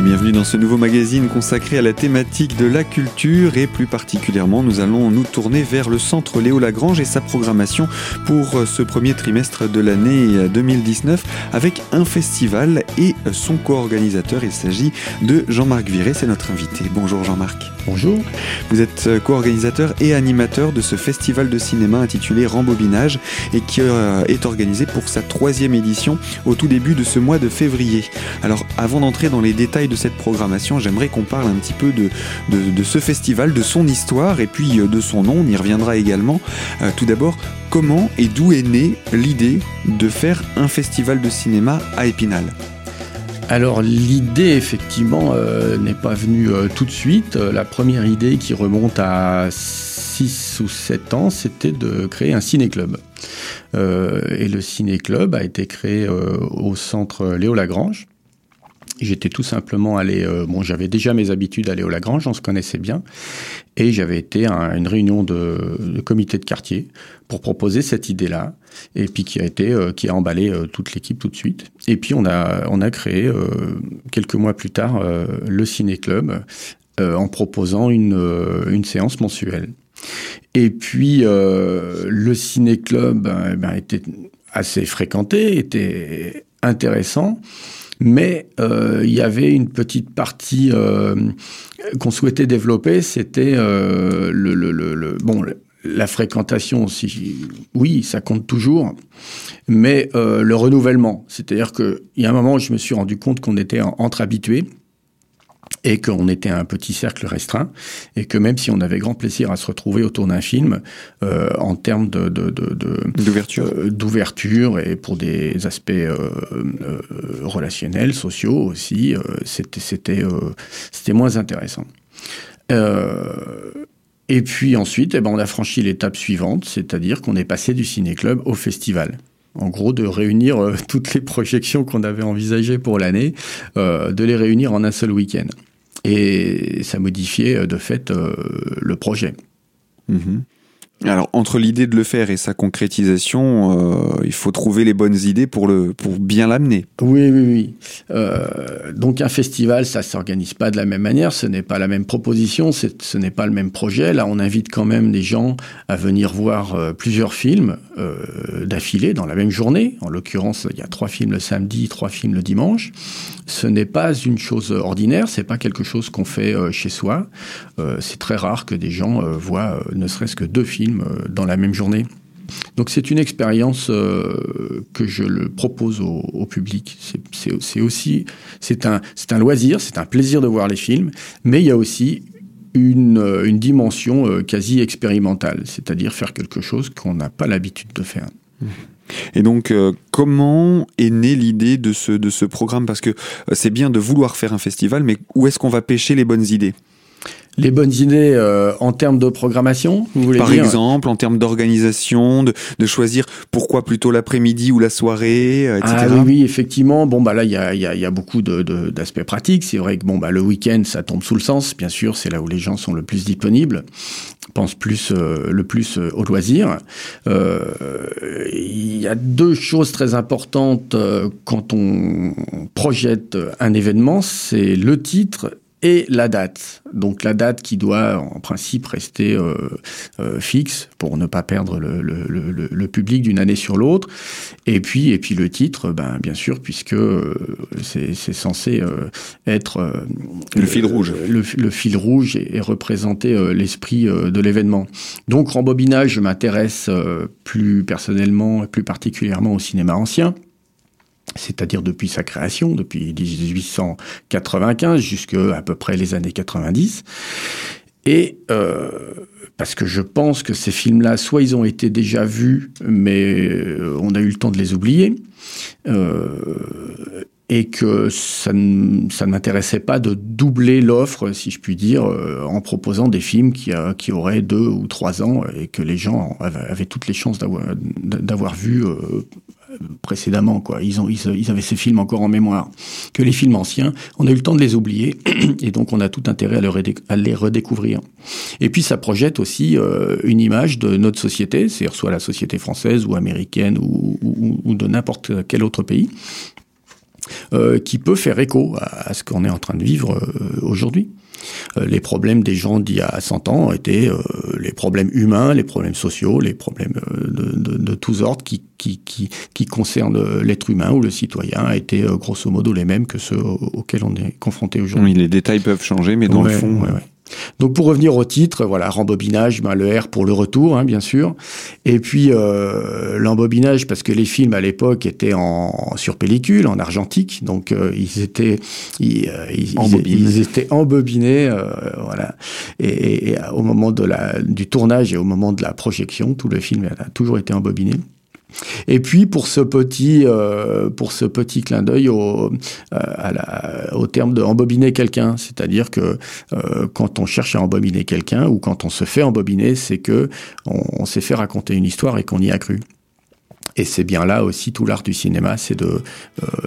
Et bienvenue dans ce nouveau magazine consacré à la thématique de la culture et plus particulièrement nous allons nous tourner vers le centre Léo Lagrange et sa programmation pour ce premier trimestre de l'année 2019 avec un festival et son co-organisateur. Il s'agit de Jean-Marc Viré, c'est notre invité. Bonjour Jean-Marc. Bonjour. Vous êtes co-organisateur et animateur de ce festival de cinéma intitulé Rembobinage et qui euh, est organisé pour sa troisième édition au tout début de ce mois de février. Alors avant d'entrer dans les détails de cette programmation, j'aimerais qu'on parle un petit peu de, ce festival, de son histoire et puis euh, de son nom, on y reviendra également. Euh, tout d'abord, comment et d'où est née l'idée de faire un festival de cinéma à Épinal? Alors l'idée effectivement euh, n'est pas venue tout de suite. La première idée qui remonte à 6 ou 7 ans, c'était de créer un ciné-club. et le ciné-club a été créé au centre Léo Lagrange. J'étais tout simplement allé, euh, bon, j'avais déjà mes habitudes d'aller au Lagrange, on se connaissait bien, et j'avais été à une réunion de, comité de quartier pour proposer cette idée-là, et puis qui a été, euh, qui a emballé euh, toute l'équipe tout de suite. Et puis on a, on a créé quelques mois plus tard le ciné club en proposant une, une séance mensuelle. Et puis le ciné club ben, était assez fréquenté, était intéressant mais euh, il y avait une petite partie euh, qu'on souhaitait développer, c'était euh, le, bon la fréquentation aussi, oui, ça compte toujours, mais le renouvellement. C'est-à-dire qu'il y a un moment où je me suis rendu compte qu'on était entre habitués et qu'on était un petit cercle restreint, et que même si on avait grand plaisir à se retrouver autour d'un film, euh, en termes de, d'ouverture, euh, d'ouverture et pour des aspects euh, relationnels, sociaux aussi, c'était c'était c'était moins intéressant. et puis ensuite, eh ben, on a franchi l'étape suivante, c'est-à-dire qu'on est passé du ciné-club au festival en gros, de réunir toutes les projections qu'on avait envisagées pour l'année, de les réunir en un seul week-end et ça modifiait euh, de fait euh, le projet. Mhm. Alors entre l'idée de le faire et sa concrétisation, euh, il faut trouver les bonnes idées pour le pour bien l'amener. Oui, oui, oui. Euh, donc un festival, ça s'organise pas de la même manière, ce n'est pas la même proposition, ce n'est pas le même projet. Là, on invite quand même des gens à venir voir euh, plusieurs films d'affilée dans la même journée. En l'occurrence, il y a trois films le samedi, trois films le dimanche. Ce n'est pas une chose ordinaire, c'est pas quelque chose qu'on fait chez soi. c'est très rare que des gens voient ne serait-ce que deux films euh, dans la même journée. Donc c'est une expérience euh, que je le propose au, public. C'est aussi c'est un c'est un loisir, c'est un plaisir de voir les films, mais il y a aussi une, euh, une dimension quasi expérimentale, c'est-à-dire faire quelque chose qu'on n'a pas l'habitude de faire. Et donc, comment est née l'idée de ce, de ce programme? Parce que c'est bien de vouloir faire un festival, mais où est-ce qu'on va pêcher les bonnes idées? Les bonnes idées euh, en termes de programmation, vous voulez Par exemple, en termes d'organisation, de, de, choisir pourquoi plutôt l'après-midi ou la soirée, euh, etc. Ah oui, oui, effectivement. Bon, bah là, il y a, y, a, y a, beaucoup d'aspects de, pratiques. C'est vrai que bon, bah, le week-end, ça tombe sous le sens. Bien sûr, c'est là où les gens sont le plus disponibles pense plus euh, le plus au loisir. Il y a deux choses très importantes quand on projette un événement, c'est le titre et la date. Donc la date qui doit en principe rester euh, euh, fixe pour ne pas perdre le, le, le, le public d'une année sur l'autre. Et puis et puis le titre, ben bien sûr puisque euh, c'est censé euh, être euh, le fil rouge. Le, fil rouge et, et représenter l'esprit de l'événement. Donc rembobinage, je m'intéresse plus personnellement et plus particulièrement au cinéma ancien c'est-à-dire depuis sa création, depuis 1895 jusqu'à à peu près les années 90. Et euh, parce que je pense que ces films-là, soit ils ont été déjà vus, mais euh, on a eu le temps de les oublier, euh, et que ça ne, m'intéressait pas de doubler l'offre, si je puis dire, euh, en proposant des films qui, euh, qui auraient deux ou trois ans et que les gens avaient, toutes les chances d'avoir vu précédemment. Quoi. Ils, ont, ils, avaient ces films encore en mémoire. Que les films anciens, on a eu le temps de les oublier et donc on a tout intérêt à, les redécouvrir. Et puis ça projette aussi une image de notre société, c'est-à-dire soit la société française ou américaine ou, de n'importe quel autre pays qui peut faire écho à, ce qu'on est en train de vivre aujourd'hui. les problèmes des gens d'il y a 100 ans étaient les problèmes humains, les problèmes sociaux, les problèmes tous ordres qui, qui, qui, qui concernent l'être humain ou le citoyen étaient grosso modo les mêmes que ceux auxquels on est confronté aujourd'hui. Oui, les détails peuvent changer, mais dans le fond... Ouais, ouais. Donc pour revenir au titre, voilà, rembobinage, ben, le R pour le retour, hein, bien sûr. Et puis euh, l'embobinage, parce que les films à l'époque étaient en, sur pellicule, en argentique, donc euh, ils étaient ils, euh, ils, ils, étaient embobinés, euh, voilà. Et, et, au moment de la, du tournage et au moment de la projection, tout le film a toujours été embobiné. Et puis pour ce petit, euh, pour ce petit clin d'œil au, euh, à la, au terme de embobiner quelqu'un, c'est-à-dire que euh, quand on cherche à embobiner quelqu'un ou quand on se fait embobiner, c'est que on, on s'est fait raconter une histoire et qu'on y a cru. Et c'est bien là aussi tout l'art du cinéma, c'est de,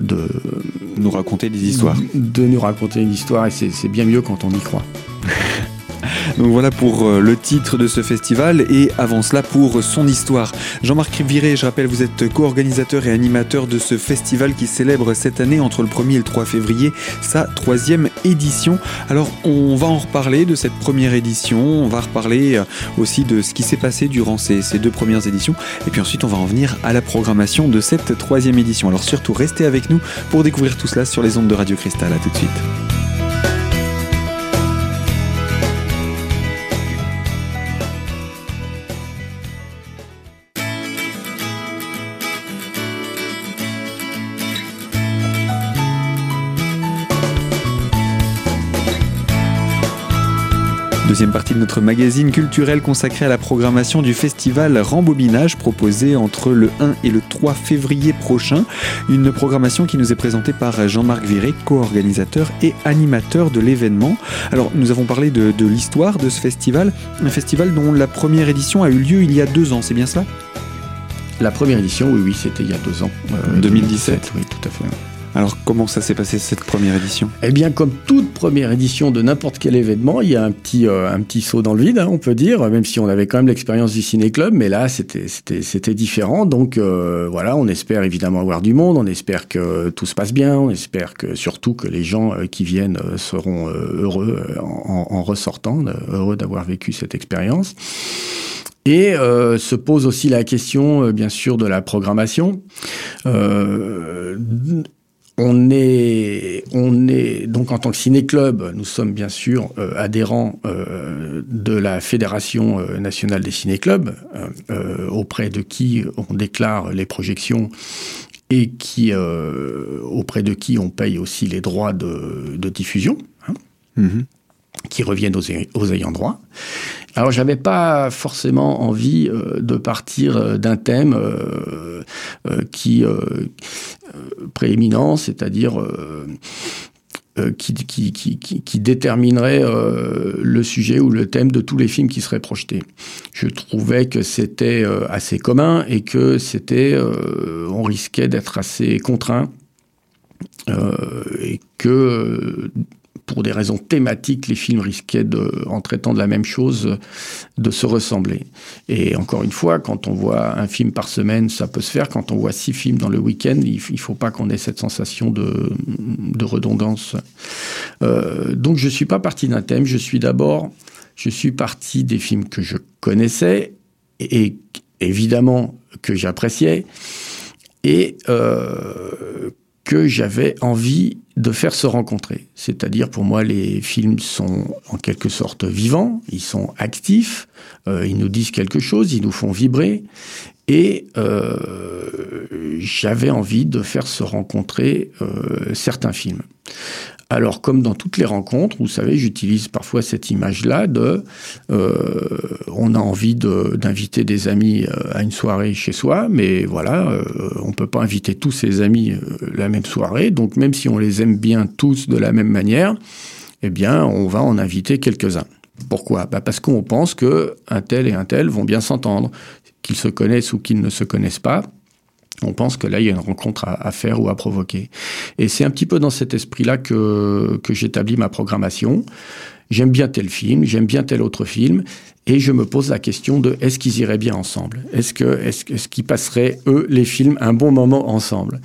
de nous raconter des histoires. De nous raconter une histoire et c'est bien mieux quand on y croit. Donc voilà pour euh, le titre de ce festival et avant cela pour son histoire. Jean-Marc Viré, je rappelle, vous êtes co-organisateur et animateur de ce festival qui célèbre cette année entre le 1er et le 3 février sa troisième édition. Alors on va en reparler de cette première édition, on va reparler euh, aussi de ce qui s'est passé durant ces, ces, deux premières éditions et puis ensuite on va en venir à la programmation de cette troisième édition. Alors surtout restez avec nous pour découvrir tout cela sur les ondes de Radio Cristal. À tout de suite. Deuxième partie de notre magazine culturel consacré à la programmation du festival Rembobinage proposé entre le 1 et le 3 février prochain. Une programmation qui nous est présentée par Jean-Marc Viré, co-organisateur et animateur de l'événement. Alors nous avons parlé de, de l'histoire de ce festival, un festival dont la première édition a eu lieu il y a deux ans, c'est bien cela? La première édition, oui, oui, c'était il y a deux ans. Euh, 2017. 2017. Oui, tout à fait. Alors comment ça s'est passé cette première édition? Eh bien, comme toute première édition de n'importe quel événement, il y a un petit euh, saut dans le vide, hein, on peut dire, même si on avait quand même l'expérience du ciné club, mais là c'était différent. Donc euh, voilà, on espère évidemment avoir du monde, on espère que tout se passe bien, on espère que surtout que les gens euh, qui viennent seront heureux en, ressortant, heureux d'avoir vécu cette expérience. Et se pose aussi la question, bien sûr, de la programmation. On est, on est donc en tant que ciné-club, nous sommes bien sûr euh, adhérents euh, de la Fédération nationale des ciné-clubs, euh, auprès de qui on déclare les projections et qui, auprès de qui on paye aussi les droits de, diffusion, hein, mm -hmm. Qui reviennent aux, aux ayants droit. Alors j'avais pas forcément envie euh, de partir d'un thème euh, euh, qui prééminent, c'est-à-dire qui, qui, qui, qui, déterminerait le sujet ou le thème de tous les films qui seraient projetés. Je trouvais que c'était assez commun et que c'était, on risquait d'être assez contraint et que pour des raisons thématiques, les films risquaient, de, en traitant de la même chose, de se ressembler. Et encore une fois, quand on voit un film par semaine, ça peut se faire. Quand on voit six films dans le week-end, il ne faut pas qu'on ait cette sensation de, de redondance. Euh, donc je ne suis pas parti d'un thème, je suis d'abord, je suis parti des films que je connaissais et, évidemment que j'appréciais et euh, que j'avais envie de faire se rencontrer. C'est-à-dire, pour moi, les films sont en quelque sorte vivants, ils sont actifs, euh, ils nous disent quelque chose, ils nous font vibrer, et euh, j'avais envie de faire se rencontrer euh, certains films. Alors, comme dans toutes les rencontres, vous savez, j'utilise parfois cette image-là de, euh, on a envie d'inviter des amis euh, à une soirée chez soi, mais voilà, euh, on peut pas inviter tous ses amis la même soirée. Donc, même si on les aime bien tous de la même manière, eh bien, on va en inviter quelques-uns. Pourquoi? Bah Parce qu'on pense que un tel et un tel vont bien s'entendre, qu'ils se connaissent ou qu'ils ne se connaissent pas on pense que là, il y a une rencontre à, faire ou à provoquer. Et c'est un petit peu dans cet esprit-là que, que j'établis ma programmation. J'aime bien tel film, j'aime bien tel autre film, Et je me pose la question de est-ce qu'ils iraient bien ensemble? Est-ce que est-ce, est-ce qu'ils passeraient eux les films un bon moment ensemble?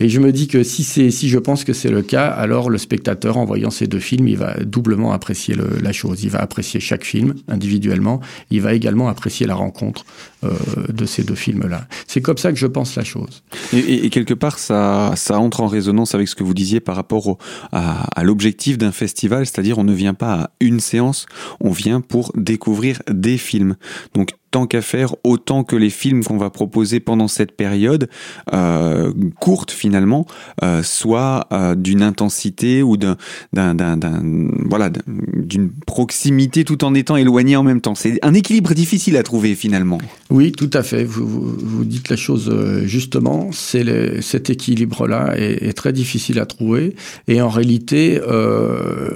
Et je me dis que si c'est si je pense que c'est le cas, alors le spectateur en voyant ces deux films, il va doublement apprécier la chose. Il va apprécier chaque film individuellement. Il va également apprécier la rencontre euh, de ces deux films-là. C'est comme ça que je pense la chose. Et, quelque part, ça ça entre en résonance avec ce que vous disiez par rapport à l'objectif d'un festival, c'est-à-dire on ne vient pas à une séance, on vient pour découvrir des films. Donc tant qu'à faire, autant que les films qu'on va proposer pendant cette période euh, courte finalement euh, soient euh, d'une intensité ou d'un, voilà d'une proximité tout en étant éloigné en même temps. C'est un équilibre difficile à trouver finalement. Oui, tout à fait. Vous, dites la chose justement. C'est cet équilibre-là est, est, très difficile à trouver et en réalité,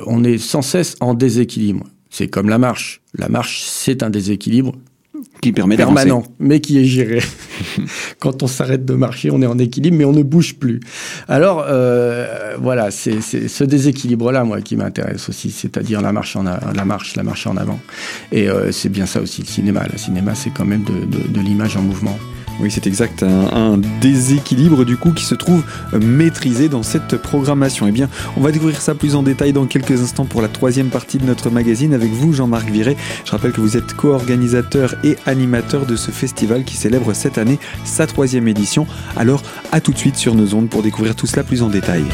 on est sans cesse en déséquilibre. C'est comme la marche. La marche, c'est un déséquilibre qui permet permanent, mais qui est géré. Quand on s'arrête de marcher, on est en équilibre, mais on ne bouge plus. Alors euh, voilà, c'est ce déséquilibre-là, moi, qui m'intéresse aussi, c'est-à-dire la marche en la marche, la marche en avant. Et euh, c'est bien ça aussi le cinéma. Le cinéma, c'est quand même de, de, de l'image en mouvement. Oui, c'est exact. Un, déséquilibre du coup qui se trouve maîtrisé dans cette programmation. Eh bien, on va découvrir ça plus en détail dans quelques instants pour la troisième partie de notre magazine avec vous, Jean-Marc Viré. Je rappelle que vous êtes co-organisateur et animateur de ce festival qui célèbre cette année sa troisième édition. Alors, à tout de suite sur nos ondes pour découvrir tout cela plus en détail.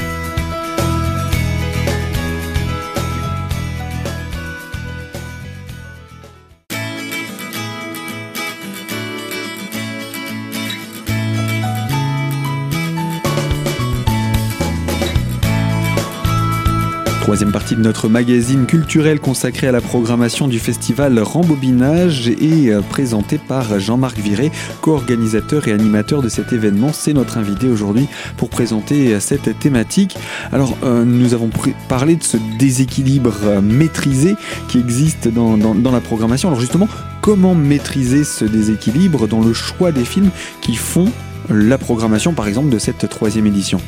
Troisième partie de notre magazine culturel consacré à la programmation du festival Rembobinage et présenté par Jean-Marc Viré, co-organisateur et animateur de cet événement. C'est notre invité aujourd'hui pour présenter cette thématique. Alors, euh, nous avons parlé de ce déséquilibre maîtrisé qui existe dans la programmation. Alors justement, comment maîtriser ce déséquilibre dans le choix des films qui font la programmation, par exemple, de cette troisième édition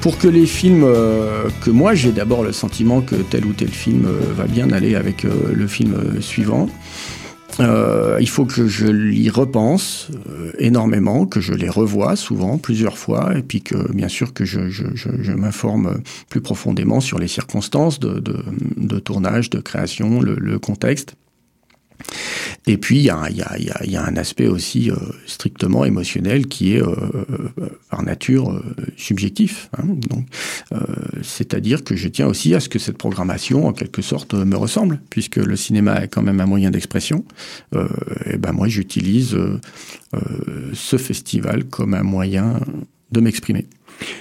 pour que les films, euh, que moi j'ai d'abord le sentiment que tel ou tel film euh, va bien aller avec euh, le film suivant, il faut que je l'y repense énormément, que je les revoie souvent, plusieurs fois, et puis que bien sûr que je, m'informe plus profondément sur les circonstances de, tournage, de création, le contexte. Et puis, il y, y, y, y a, un aspect aussi euh, strictement émotionnel qui est, euh, par nature, euh, subjectif. Hein, donc, c'est-à-dire que je tiens aussi à ce que cette programmation, en quelque sorte, me ressemble, puisque le cinéma est quand même un moyen d'expression. et ben moi, j'utilise ce festival comme un moyen de m'exprimer.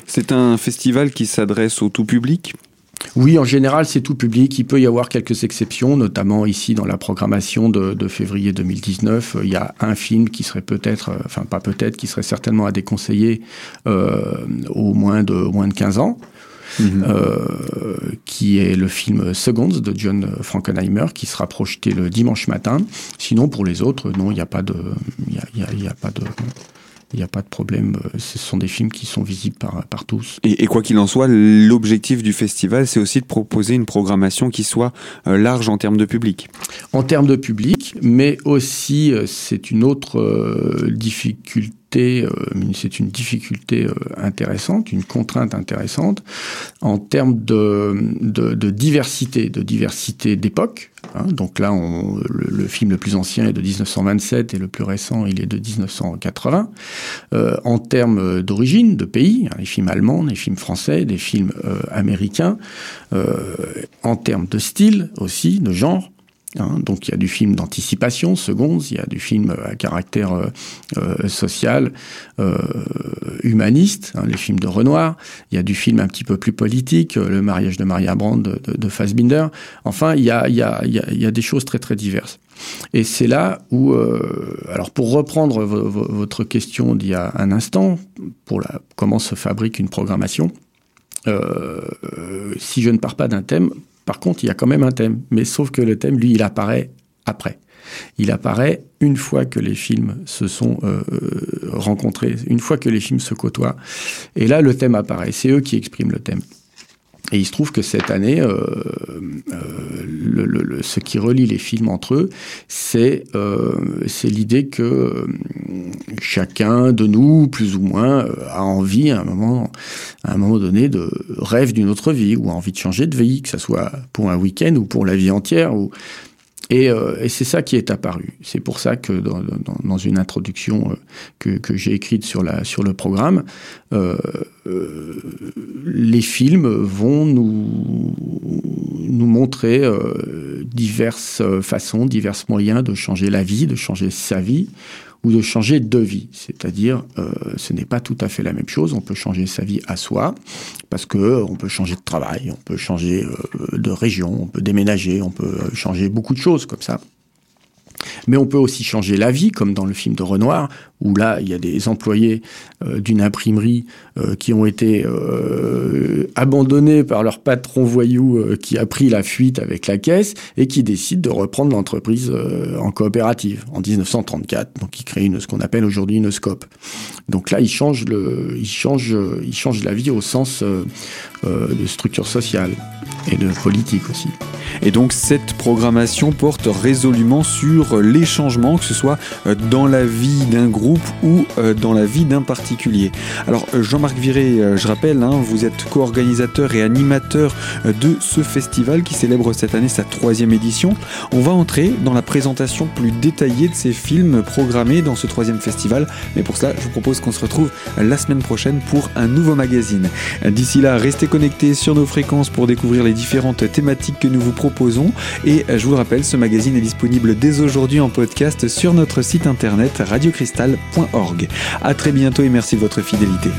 C'est un festival qui s'adresse au tout public? Oui, en général, c'est tout public. Il peut y avoir quelques exceptions, notamment ici dans la programmation de, de février 2019. Il y a un film qui serait peut-être, enfin pas peut-être, qui serait certainement à déconseiller euh, au moins de, au moins de 15 ans. Mmh. Euh, qui est le film Seconds de John Frankenheimer, qui sera projeté le dimanche matin. Sinon, pour les autres, non, il n'y a pas de, il y a, y a, y a pas de, il n'y a pas de problème. Ce sont des films qui sont visibles par, par tous. Et, et quoi qu'il en soit, l'objectif du festival, c'est aussi de proposer une programmation qui soit euh, large en termes de public. En termes de public, mais aussi, euh, c'est une autre euh, difficulté c'est une difficulté intéressante, une contrainte intéressante en termes de, diversité, de diversité d'époque. Hein, donc là, on, le, film le plus ancien est de 1927 et le plus récent, il est de 1980. Euh, en termes d'origine, de pays, hein, les films allemands, les films français, des films euh, américains. Euh, en termes de style aussi, de genre. Hein, donc il y a du film d'anticipation, secondes, il y a du film à caractère euh, euh, social, euh, humaniste, hein, les films de Renoir, il y a du film un petit peu plus politique, le mariage de Maria Brand de, de, de Fassbinder. Enfin, il y a, il y, a, il y, a, des choses très très diverses. Et c'est là où, alors pour reprendre votre question d'il y a un instant, pour la, comment se fabrique une programmation, si je ne pars pas d'un thème, par contre, il y a quand même un thème, mais sauf que le thème, lui, il apparaît après. Il apparaît une fois que les films se sont euh, rencontrés, une fois que les films se côtoient. Et là, le thème apparaît. C'est eux qui expriment le thème. Et il se trouve que cette année, euh, le, ce qui relie les films entre eux, c'est l'idée que chacun de nous, plus ou moins, a envie à un moment, donné, de rêve d'une autre vie ou a envie de changer de vie, que ce soit pour un week-end ou pour la vie entière. Euh, et, c'est ça qui est apparu. C'est pour ça que dans, une introduction euh, que, j'ai écrite sur, le programme, euh, les films vont nous, montrer diverses façons, divers moyens de changer la vie, de changer sa vie, ou de changer de vie. C'est-à-dire, euh, ce n'est pas tout à fait la même chose. On peut changer sa vie à soi, parce que euh, on peut changer de travail, on peut changer euh, de région, on peut déménager, on peut changer beaucoup de choses comme ça. Mais on peut aussi changer la vie, comme dans le film de Renoir, où là, il y a des employés euh, d'une imprimerie euh, qui ont été euh, abandonnés par leur patron voyou qui a pris la fuite avec la caisse et qui décide de reprendre l'entreprise en coopérative en 1934. Donc, il crée ce qu'on appelle aujourd'hui une scope. Donc là, il change, le, il, change, il change la vie au sens de structure sociale et de politique aussi. Et donc cette programmation porte résolument sur les changements, que ce soit dans la vie d'un groupe ou euh, dans la vie d'un particulier. Alors euh, Jean-Marc Viré, euh, je rappelle, hein, vous êtes co-organisateur et animateur de ce festival qui célèbre cette année sa troisième édition. On va entrer dans la présentation plus détaillée de ces films programmés dans ce troisième festival, mais pour cela je vous propose qu'on se retrouve la semaine prochaine pour un nouveau magazine. D'ici là, restez connectés sur nos fréquences pour découvrir les différentes thématiques que nous vous proposons et je vous le rappelle, ce magazine est disponible dès aujourd'hui en podcast sur notre site internet Radio Cristal a À très bientôt et merci de votre fidélité.